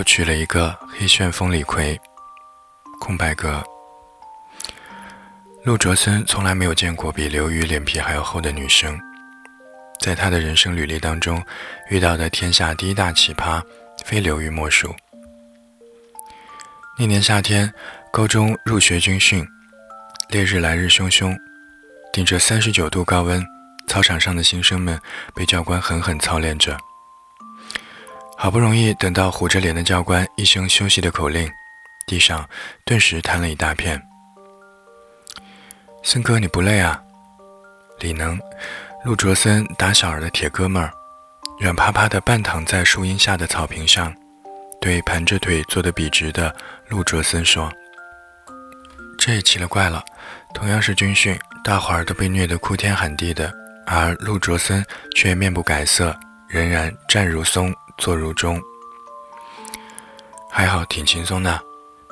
我取了一个黑旋风李逵。空白格。陆卓森从来没有见过比刘瑜脸皮还要厚的女生，在他的人生履历当中，遇到的天下第一大奇葩，非刘瑜莫属。那年夏天，高中入学军训，烈日来日汹汹，顶着三十九度高温，操场上的新生们被教官狠狠操练着。好不容易等到虎着脸的教官一声休息的口令，地上顿时瘫了一大片。森哥，你不累啊？李能、陆卓森打小儿的铁哥们儿，软趴趴的半躺在树荫下的草坪上，对盘着腿坐得笔直的陆卓森说：“这也奇了怪了，同样是军训，大伙儿都被虐得哭天喊地的，而陆卓森却面不改色，仍然站如松。”坐如钟，还好挺轻松的。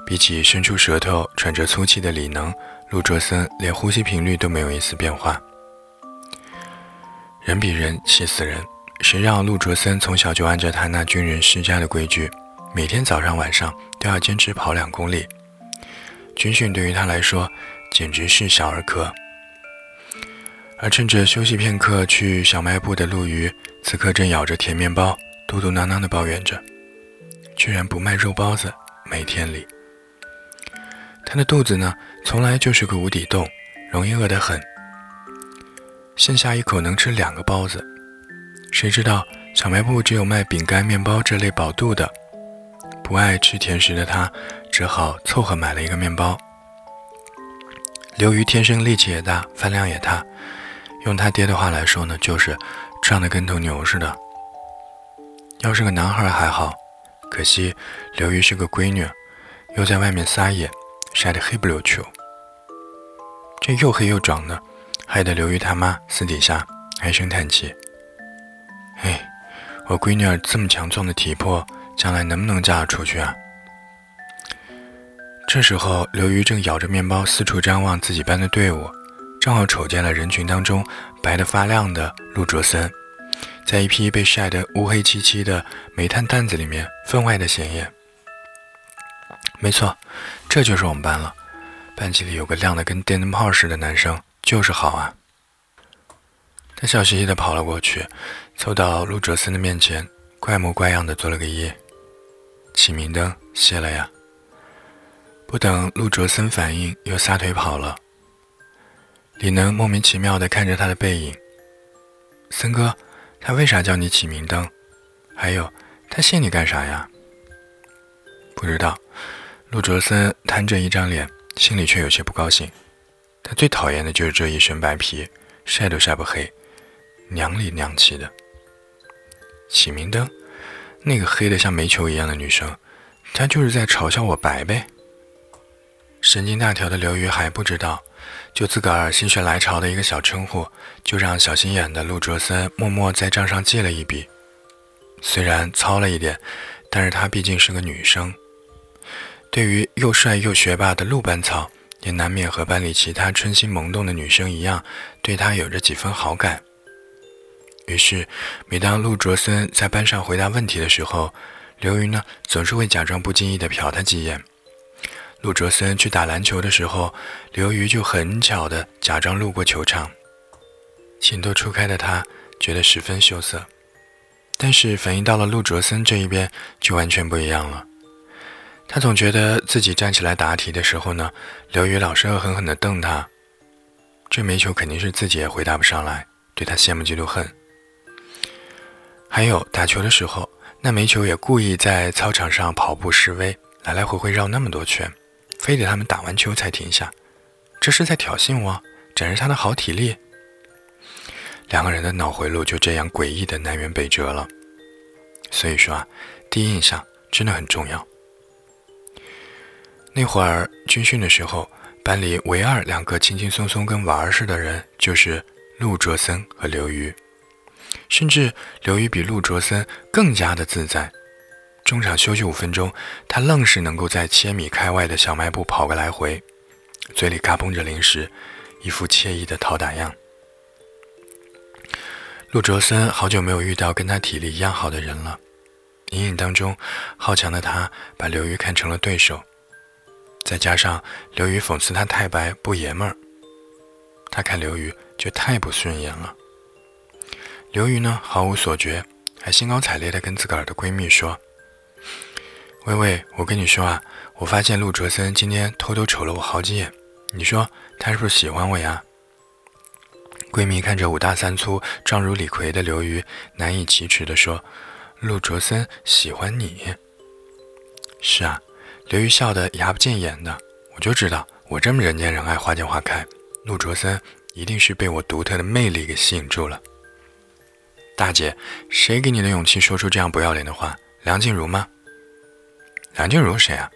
比起伸出舌头喘着粗气的李能，陆卓森连呼吸频率都没有一丝变化。人比人气死人，谁让陆卓森从小就按照他那军人世家的规矩，每天早上晚上都要坚持跑两公里。军训对于他来说简直是小儿科。而趁着休息片刻去小卖部的陆瑜，此刻正咬着甜面包。嘟嘟囔囔地抱怨着，居然不卖肉包子，没天理。他的肚子呢，从来就是个无底洞，容易饿得很。剩下一口能吃两个包子，谁知道小卖部只有卖饼干、面包这类饱肚的。不爱吃甜食的他，只好凑合买了一个面包。刘瑜天生力气也大，饭量也大，用他爹的话来说呢，就是胀得跟头牛似的。要是个男孩还好，可惜刘瑜是个闺女，又在外面撒野，晒得黑不溜秋。这又黑又壮的，害得刘瑜他妈私底下唉声叹气：“哎，我闺女儿这么强壮的体魄，将来能不能嫁出去啊？”这时候，刘瑜正咬着面包四处张望自己班的队伍，正好瞅见了人群当中白得发亮的陆卓森。在一批被晒得乌黑漆漆的煤炭担子里面，分外的显眼。没错，这就是我们班了。班级里有个亮得跟电灯泡似的男生，就是好啊。他笑嘻嘻地跑了过去，凑到陆卓森的面前，怪模怪样的做了个揖：“启明灯谢了呀。”不等陆卓森反应，又撒腿跑了。李能莫名其妙地看着他的背影，森哥。他为啥叫你启明灯？还有，他谢你干啥呀？不知道。陆卓森摊着一张脸，心里却有些不高兴。他最讨厌的就是这一身白皮，晒都晒不黑，娘里娘气的。启明灯，那个黑的像煤球一样的女生，她就是在嘲笑我白呗。神经大条的刘瑜还不知道。就自个儿心血来潮的一个小称呼，就让小心眼的陆卓森默默在账上记了一笔。虽然糙了一点，但是她毕竟是个女生。对于又帅又学霸的陆班草，也难免和班里其他春心萌动的女生一样，对他有着几分好感。于是，每当陆卓森在班上回答问题的时候，刘云呢总是会假装不经意地瞟他几眼。陆卓森去打篮球的时候，刘瑜就很巧的假装路过球场。情窦初开的他觉得十分羞涩，但是反应到了陆卓森这一边就完全不一样了。他总觉得自己站起来答题的时候呢，刘瑜老是恶狠狠地瞪他。这煤球肯定是自己也回答不上来，对他羡慕嫉妒恨。还有打球的时候，那煤球也故意在操场上跑步示威，来来回回绕那么多圈。非得他们打完球才停下，这是在挑衅我，展示他的好体力。两个人的脑回路就这样诡异的南辕北辙了。所以说啊，第一印象真的很重要。那会儿军训的时候，班里唯二两个轻轻松松跟玩儿似的人，就是陆卓森和刘瑜，甚至刘瑜比陆卓森更加的自在。中场休息五分钟，他愣是能够在千米开外的小卖部跑个来回，嘴里嘎嘣着零食，一副惬意的讨打样。陆卓森好久没有遇到跟他体力一样好的人了，隐隐当中，好强的他把刘瑜看成了对手，再加上刘瑜讽刺他太白不爷们儿，他看刘瑜就太不顺眼了。刘瑜呢毫无所觉，还兴高采烈地跟自个儿的闺蜜说：“微微，我跟你说啊，我发现陆卓森今天偷偷瞅了我好几眼，你说他是不是喜欢我呀？”闺蜜看着五大三粗、状如李逵的刘瑜，难以启齿地说。陆卓森喜欢你，是啊，刘瑜笑得牙不见眼的。我就知道，我这么人见人爱、花见花开，陆卓森一定是被我独特的魅力给吸引住了。大姐，谁给你的勇气说出这样不要脸的话？梁静茹吗？梁静茹谁啊？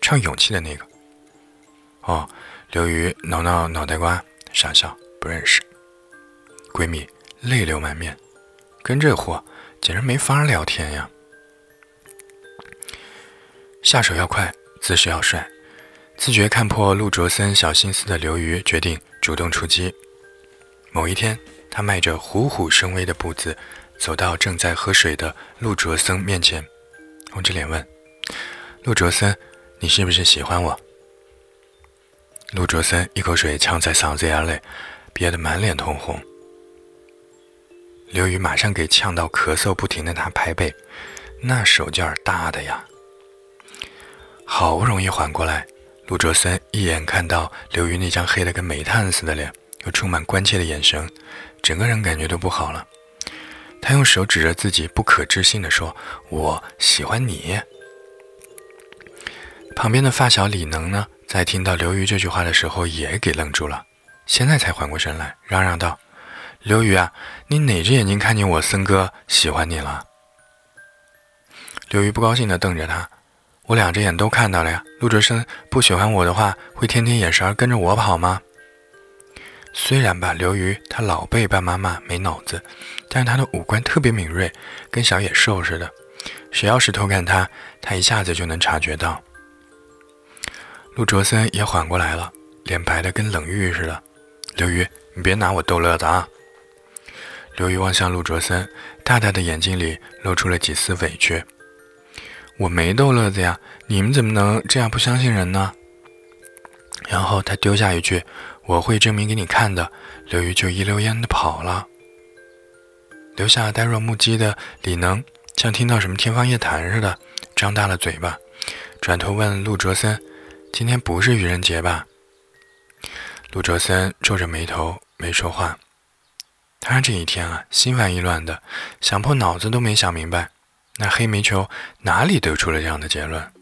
唱《勇气》的那个。哦，刘瑜挠挠脑袋瓜，傻笑，不认识。闺蜜泪流满面，跟这货。简直没法聊天呀！下手要快，姿势要帅，自觉看破陆卓森小心思的刘瑜决定主动出击。某一天，他迈着虎虎生威的步子，走到正在喝水的陆卓森面前，红着脸问：“陆卓森，你是不是喜欢我？”陆卓森一口水呛在嗓子眼里，憋得满脸通红。刘宇马上给呛到咳嗽不停的他拍背，那手劲儿大的呀！好不容易缓过来，陆卓森一眼看到刘宇那张黑的跟煤炭似的脸，又充满关切的眼神，整个人感觉都不好了。他用手指着自己，不可置信地说：“我喜欢你。”旁边的发小李能呢，在听到刘瑜这句话的时候，也给愣住了，现在才缓过神来，嚷嚷道。刘瑜啊，你哪只眼睛看见我森哥喜欢你了？刘瑜不高兴地瞪着他，我两只眼都看到了呀。陆卓生不喜欢我的话，会天天眼神跟着我跑吗？虽然吧，刘瑜他老被爸妈骂没脑子，但是他的五官特别敏锐，跟小野兽似的，谁要是偷看他，他一下子就能察觉到。陆卓森也缓过来了，脸白的跟冷玉似的。刘瑜，你别拿我逗乐子啊！刘瑜望向陆卓森，大大的眼睛里露出了几丝委屈。我没逗乐子呀，你们怎么能这样不相信人呢？然后他丢下一句：“我会证明给你看的。”刘瑜就一溜烟的跑了，留下呆若木鸡的李能，像听到什么天方夜谭似的，张大了嘴巴，转头问陆卓森：“今天不是愚人节吧？”陆卓森皱着眉头没说话。他这一天啊，心烦意乱的，想破脑子都没想明白，那黑煤球哪里得出了这样的结论？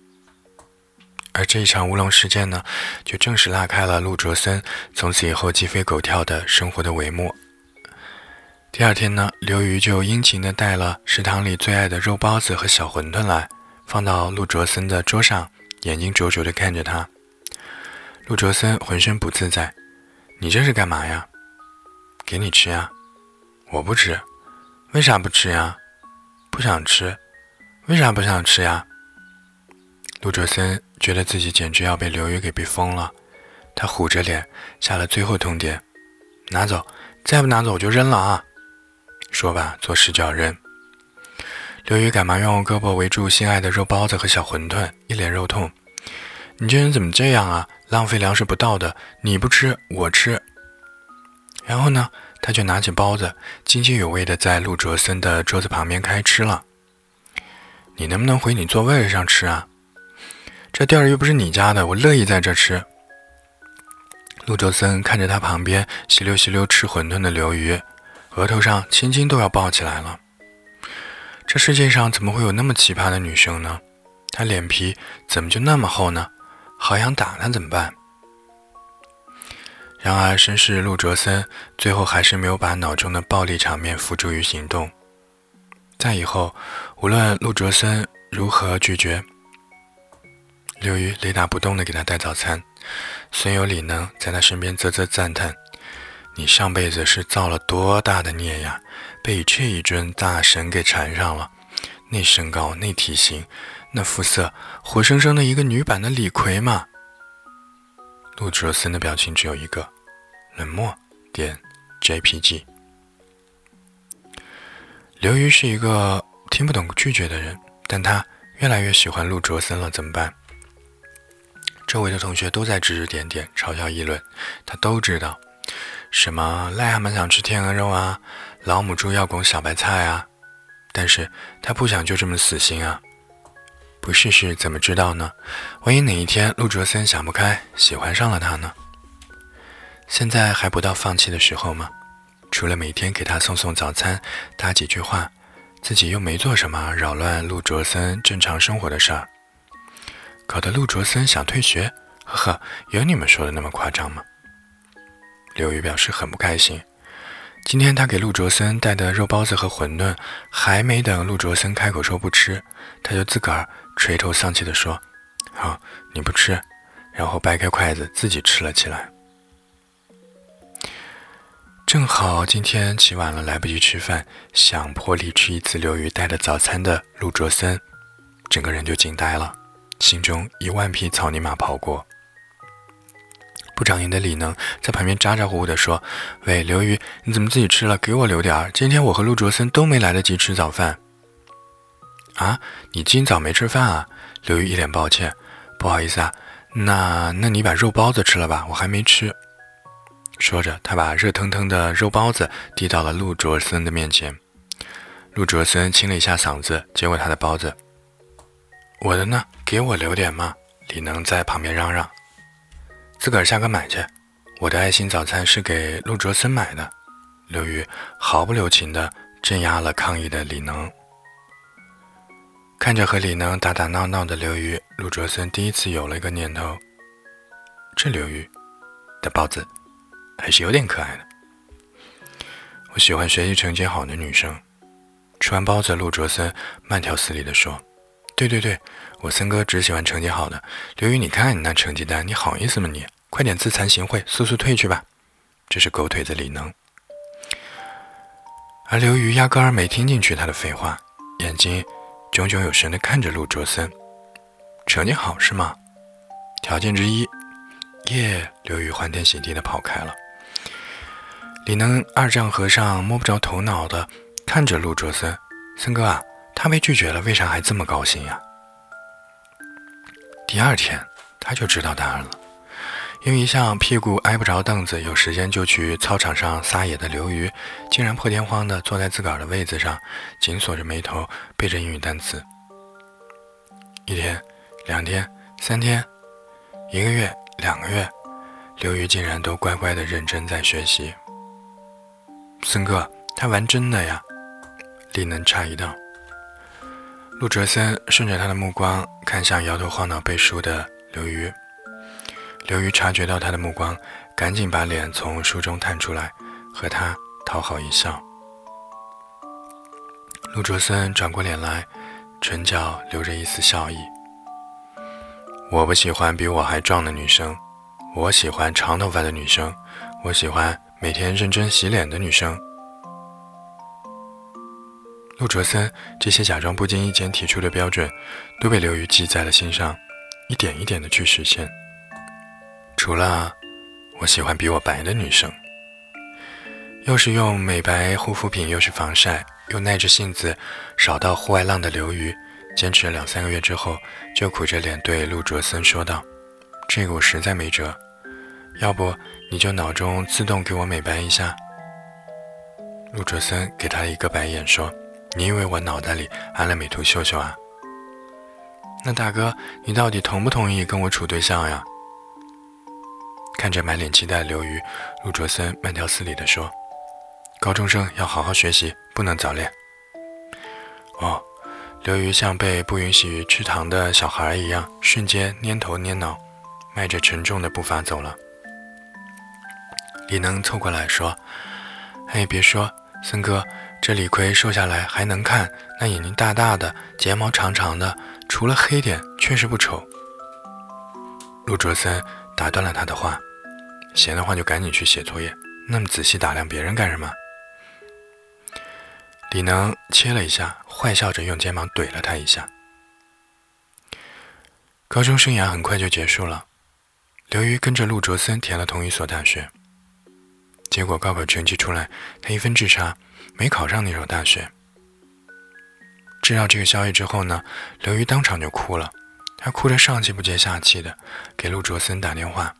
而这一场乌龙事件呢，就正式拉开了陆卓森从此以后鸡飞狗跳的生活的帷幕。第二天呢，刘瑜就殷勤的带了食堂里最爱的肉包子和小馄饨来，放到陆卓森的桌上，眼睛灼灼的看着他。陆卓森浑身不自在，你这是干嘛呀？给你吃呀。我不吃，为啥不吃呀？不想吃，为啥不想吃呀？陆卓森觉得自己简直要被刘宇给逼疯了，他虎着脸下了最后通牒：“拿走，再不拿走我就扔了啊！”说罢，做事就要扔。刘宇赶忙用胳膊围住心爱的肉包子和小馄饨，一脸肉痛：“你这人怎么这样啊？浪费粮食不道德！你不吃，我吃。”然后呢？他就拿起包子，津津有味地在陆卓森的桌子旁边开吃了。你能不能回你座位上吃啊？这地儿又不是你家的，我乐意在这吃。陆卓森看着他旁边吸溜吸溜吃馄饨的刘瑜，额头上青筋都要爆起来了。这世界上怎么会有那么奇葩的女生呢？她脸皮怎么就那么厚呢？好想打她怎么办？然而，绅士陆卓森最后还是没有把脑中的暴力场面付诸于行动。在以后，无论陆卓森如何拒绝，刘瑜雷打不动地给他带早餐。孙有礼能在他身边啧啧赞叹：“你上辈子是造了多大的孽呀，被这一尊大神给缠上了。那身高，那体型，那肤色，活生生的一个女版的李逵嘛。”陆卓森的表情只有一个，冷漠。点 JPG。刘瑜是一个听不懂拒绝的人，但他越来越喜欢陆卓森了，怎么办？周围的同学都在指指点点、嘲笑议论，他都知道。什么癞蛤蟆想吃天鹅肉啊，老母猪要拱小白菜啊，但是他不想就这么死心啊。不试试怎么知道呢？万一哪一天陆卓森想不开，喜欢上了他呢？现在还不到放弃的时候吗？除了每天给他送送早餐，搭几句话，自己又没做什么扰乱陆卓森正常生活的事儿。搞得陆卓森想退学，呵呵，有你们说的那么夸张吗？刘宇表示很不开心。今天他给陆卓森带的肉包子和馄饨，还没等陆卓森开口说不吃，他就自个儿垂头丧气地说：“好，你不吃。”然后掰开筷子自己吃了起来。正好今天起晚了，来不及吃饭，想破例吃一次刘宇带的早餐的陆卓森，整个人就惊呆了。心中一万匹草泥马跑过。不长眼的李能在旁边咋咋呼呼地说：“喂，刘瑜，你怎么自己吃了？给我留点儿。今天我和陆卓森都没来得及吃早饭。”啊，你今早没吃饭啊？刘瑜一脸抱歉：“不好意思啊，那那你把肉包子吃了吧，我还没吃。”说着，他把热腾腾的肉包子递到了陆卓森的面前。陆卓森清了一下嗓子，接过他的包子。我的呢？给我留点嘛！李能在旁边嚷嚷：“自个儿下课买去。”我的爱心早餐是给陆卓森买的。刘宇毫不留情地镇压了抗议的李能。看着和李能打打闹闹的刘宇，陆卓森第一次有了一个念头：这刘宇的包子还是有点可爱的。我喜欢学习成绩好的女生。吃完包子，陆卓森慢条斯理地说。对对对，我森哥只喜欢成绩好的。刘宇，你看你那成绩单，你好意思吗？你快点自惭形秽，速速退去吧。这是狗腿子李能。而刘宇压根儿没听进去他的废话，眼睛炯炯有神地看着陆卓森。成绩好是吗？条件之一。耶！刘宇欢天喜地地跑开了。李能二丈和尚摸不着头脑的看着陆卓森，森哥啊。他被拒绝了，为啥还这么高兴呀？第二天他就知道答案了，因为一向屁股挨不着凳子，有时间就去操场上撒野的刘瑜，竟然破天荒地坐在自个儿的位子上，紧锁着眉头背着英语单词。一天、两天、三天、一个月、两个月，刘瑜竟然都乖乖地认真在学习。森哥，他玩真的呀？李能诧异道。陆哲森顺着他的目光看向摇头晃脑背书的刘瑜，刘瑜察觉到他的目光，赶紧把脸从书中探出来，和他讨好一笑。陆卓森转过脸来，唇角留着一丝笑意。我不喜欢比我还壮的女生，我喜欢长头发的女生，我喜欢每天认真洗脸的女生。陆卓森这些假装不经意间提出的标准，都被刘瑜记在了心上，一点一点的去实现。除了我喜欢比我白的女生，又是用美白护肤品，又是防晒，又耐着性子少到户外浪的刘瑜，坚持了两三个月之后，就苦着脸对陆卓森说道：“这个我实在没辙，要不你就脑中自动给我美白一下。”陆卓森给他一个白眼说。你以为我脑袋里安了美图秀秀啊？那大哥，你到底同不同意跟我处对象呀？看着满脸期待的刘瑜，陆卓森慢条斯理地说：“高中生要好好学习，不能早恋。”哦，刘瑜像被不允许吃糖的小孩一样，瞬间蔫头蔫脑，迈着沉重的步伐走了。李能凑过来说：“哎，别说，森哥。”这李逵瘦下来还能看，那眼睛大大的，睫毛长长的，除了黑点，确实不丑。陆卓森打断了他的话：“闲的话就赶紧去写作业，那么仔细打量别人干什么？”李能切了一下，坏笑着用肩膀怼了他一下。高中生涯很快就结束了，刘瑜跟着陆卓森填了同一所大学。结果高考成绩出来，他一分之差。没考上那所大学，知道这个消息之后呢，刘瑜当场就哭了。他哭着上气不接下气的给陆卓森打电话：“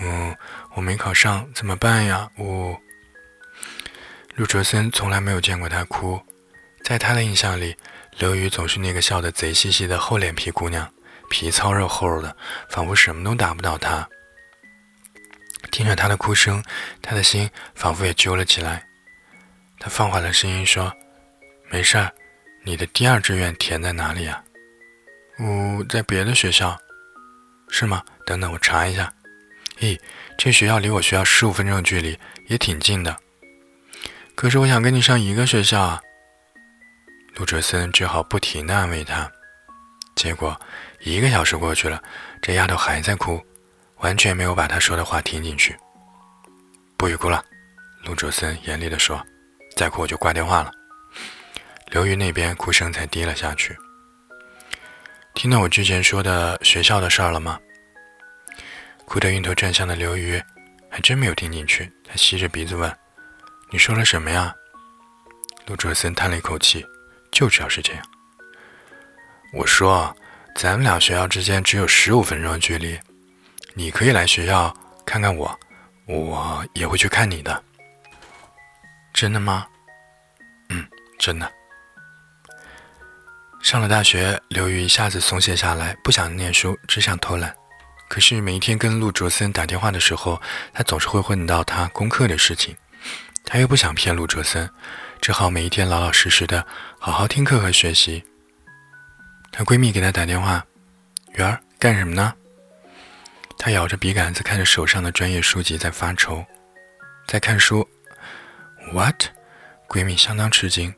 嗯，我没考上，怎么办呀？”我。陆卓森从来没有见过他哭，在他的印象里，刘瑜总是那个笑得贼兮兮的厚脸皮姑娘，皮糙肉厚的，仿佛什么都打不倒他。听着他的哭声，他的心仿佛也揪了起来。他放缓了声音说：“没事儿，你的第二志愿填在哪里呀？”“呜，在别的学校，是吗？等等，我查一下。”“咦，这学校离我学校十五分钟的距离，也挺近的。”可是我想跟你上一个学校啊，陆哲森只好不停地安慰他。结果一个小时过去了，这丫头还在哭，完全没有把他说的话听进去。不许哭了，陆卓森严厉地说：“再哭我就挂电话了。”刘瑜那边哭声才低了下去。听到我之前说的学校的事儿了吗？哭得晕头转向的刘瑜还真没有听进去，他吸着鼻子问。你说了什么呀？陆卓森叹了一口气，就知道是这样。我说，咱们俩学校之间只有十五分钟的距离，你可以来学校看看我，我也会去看你的。真的吗？嗯，真的。上了大学，刘宇一下子松懈下来，不想念书，只想偷懒。可是每一天跟陆卓森打电话的时候，他总是会问到他功课的事情。他又不想骗陆卓森，只好每一天老老实实的好好听课和学习。她闺蜜给她打电话：“圆儿干什么呢？”她咬着笔杆子看着手上的专业书籍在发愁，在看书。What？闺蜜相当吃惊：“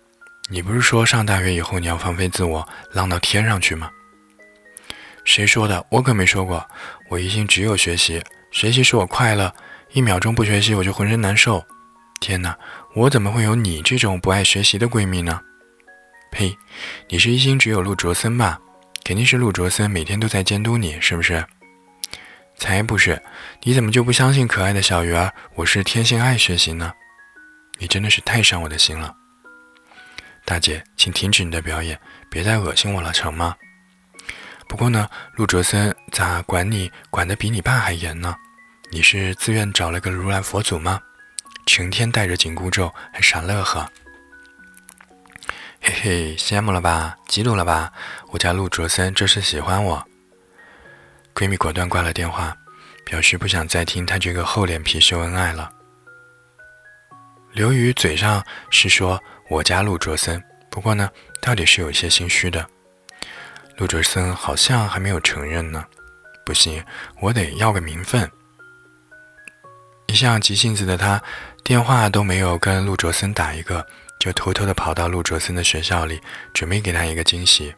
你不是说上大学以后你要放飞自我，浪到天上去吗？”谁说的？我可没说过。我一心只有学习，学习使我快乐，一秒钟不学习我就浑身难受。天哪，我怎么会有你这种不爱学习的闺蜜呢？呸！你是一心只有陆卓森吧？肯定是陆卓森每天都在监督你，是不是？才不是！你怎么就不相信可爱的小鱼儿？我是天性爱学习呢？你真的是太伤我的心了。大姐，请停止你的表演，别再恶心我了，成吗？不过呢，陆卓森咋管你管得比你爸还严呢？你是自愿找了个如来佛祖吗？成天带着紧箍咒，还傻乐呵，嘿嘿，羡慕了吧？嫉妒了吧？我家陆卓森这是喜欢我。闺蜜果断挂了电话，表示不想再听他这个厚脸皮秀恩爱了。刘宇嘴上是说我家陆卓森，不过呢，到底是有些心虚的。陆卓森好像还没有承认呢。不行，我得要个名分。一向急性子的他。电话都没有跟陆卓森打一个，就偷偷的跑到陆卓森的学校里，准备给他一个惊喜。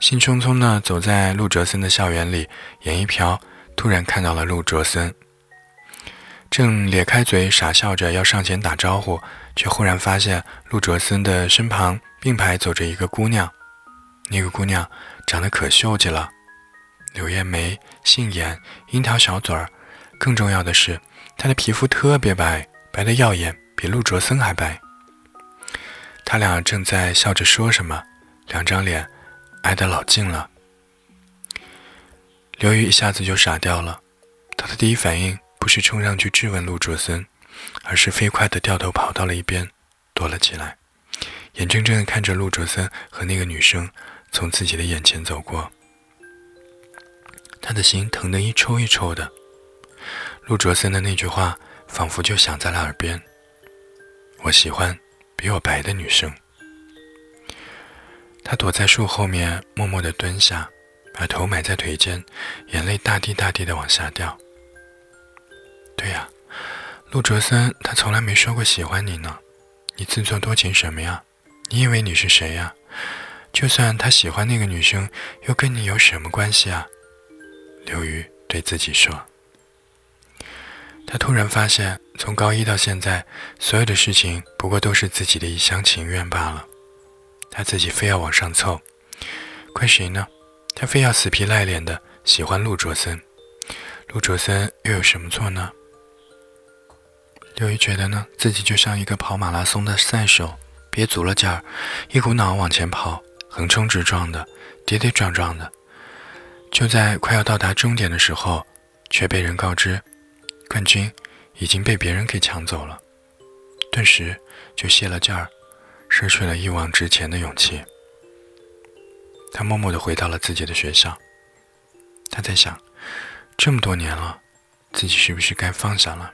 兴冲冲的走在陆卓森的校园里，眼一瞟，突然看到了陆卓森，正咧开嘴傻笑着要上前打招呼，却忽然发现陆卓森的身旁并排走着一个姑娘，那个姑娘长得可秀气了，柳叶眉、杏眼、樱桃小嘴儿，更重要的是。她的皮肤特别白，白的耀眼，比陆卓森还白。他俩正在笑着说什么，两张脸挨得老近了。刘宇一下子就傻掉了，他的第一反应不是冲上去质问陆卓森，而是飞快地掉头跑到了一边，躲了起来，眼睁睁地看着陆卓森和那个女生从自己的眼前走过，他的心疼得一抽一抽的。陆卓森的那句话仿佛就响在了耳边：“我喜欢比我白的女生。”他躲在树后面，默默地蹲下，把头埋在腿间，眼泪大滴大滴地往下掉。对呀，陆卓森，他从来没说过喜欢你呢，你自作多情什么呀？你以为你是谁呀？就算他喜欢那个女生，又跟你有什么关系啊？刘瑜对自己说。他突然发现，从高一到现在，所有的事情不过都是自己的一厢情愿罢了。他自己非要往上凑，怪谁呢？他非要死皮赖脸的喜欢陆卓森，陆卓森又有什么错呢？刘瑜觉得呢，自己就像一个跑马拉松的赛手，憋足了劲儿，一股脑往前跑，横冲直撞的，跌跌撞撞的。就在快要到达终点的时候，却被人告知，冠军已经被别人给抢走了。顿时就泄了劲儿，失去了一往直前的勇气。他默默地回到了自己的学校。他在想，这么多年了，自己是不是该放下了？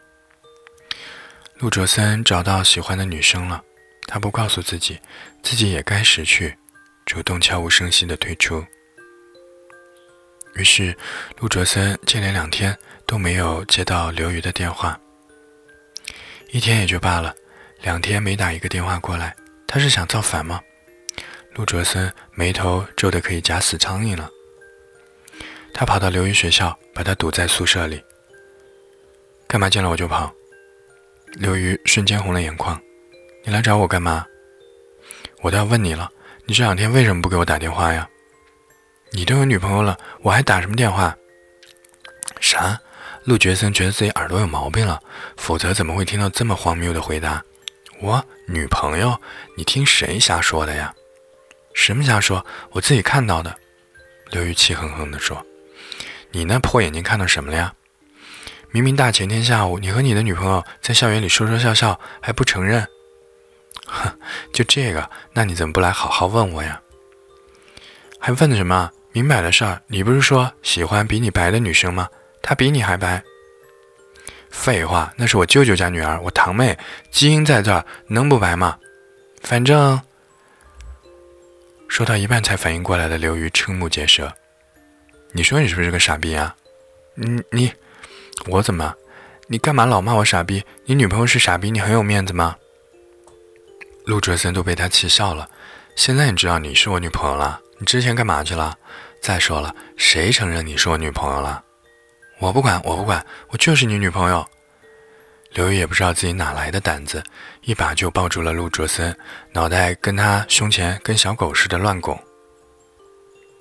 陆卓森找到喜欢的女生了，他不告诉自己，自己也该识趣，主动悄无声息地退出。于是，陆卓森接连两天都没有接到刘瑜的电话。一天也就罢了，两天没打一个电话过来，他是想造反吗？陆卓森眉头皱得可以夹死苍蝇了。他跑到刘瑜学校，把他堵在宿舍里。干嘛见了我就跑？刘瑜瞬间红了眼眶：“你来找我干嘛？我都要问你了，你这两天为什么不给我打电话呀？你都有女朋友了，我还打什么电话？”啥？陆觉森觉得自己耳朵有毛病了，否则怎么会听到这么荒谬的回答？我女朋友？你听谁瞎说的呀？什么瞎说？我自己看到的。刘玉气哼哼地说：“你那破眼睛看到什么了呀？”明明大前天下午，你和你的女朋友在校园里说说笑笑，还不承认？哼，就这个，那你怎么不来好好问我呀？还问的什么？明摆的事儿，你不是说喜欢比你白的女生吗？她比你还白？废话，那是我舅舅家女儿，我堂妹，基因在这儿，能不白吗？反正……说到一半才反应过来的刘瑜瞠目结舌，你说你是不是个傻逼啊？你你。我怎么？你干嘛老骂我傻逼？你女朋友是傻逼，你很有面子吗？陆哲森都被他气笑了。现在你知道你是我女朋友了，你之前干嘛去了？再说了，谁承认你是我女朋友了？我不管，我不管，我就是你女朋友。刘宇也不知道自己哪来的胆子，一把就抱住了陆卓森，脑袋跟他胸前跟小狗似的乱拱。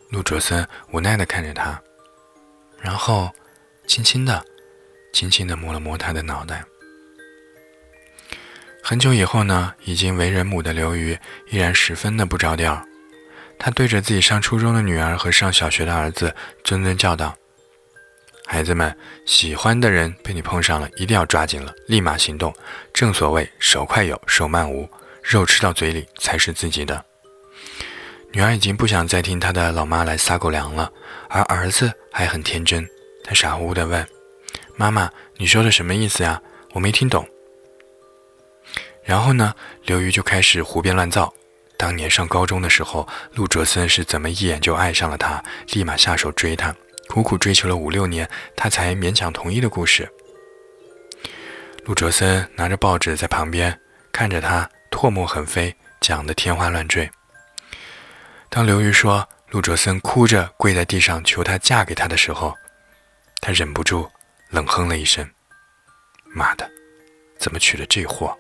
陆卓森无奈地看着他，然后轻轻的。轻轻地摸了摸他的脑袋。很久以后呢，已经为人母的刘瑜依然十分的不着调。他对着自己上初中的女儿和上小学的儿子谆谆教导：“孩子们，喜欢的人被你碰上了，一定要抓紧了，立马行动。正所谓手快有，手慢无，肉吃到嘴里才是自己的。”女儿已经不想再听她的老妈来撒狗粮了，而儿子还很天真，他傻乎乎地问。妈妈，你说的什么意思呀？我没听懂。然后呢，刘瑜就开始胡编乱造。当年上高中的时候，陆哲森是怎么一眼就爱上了她，立马下手追她，苦苦追求了五六年，他才勉强同意的故事。陆哲森拿着报纸在旁边看着他唾沫横飞，讲的天花乱坠。当刘瑜说陆哲森哭着跪在地上求她嫁给他的时候，他忍不住。冷哼了一声：“妈的，怎么娶了这货？”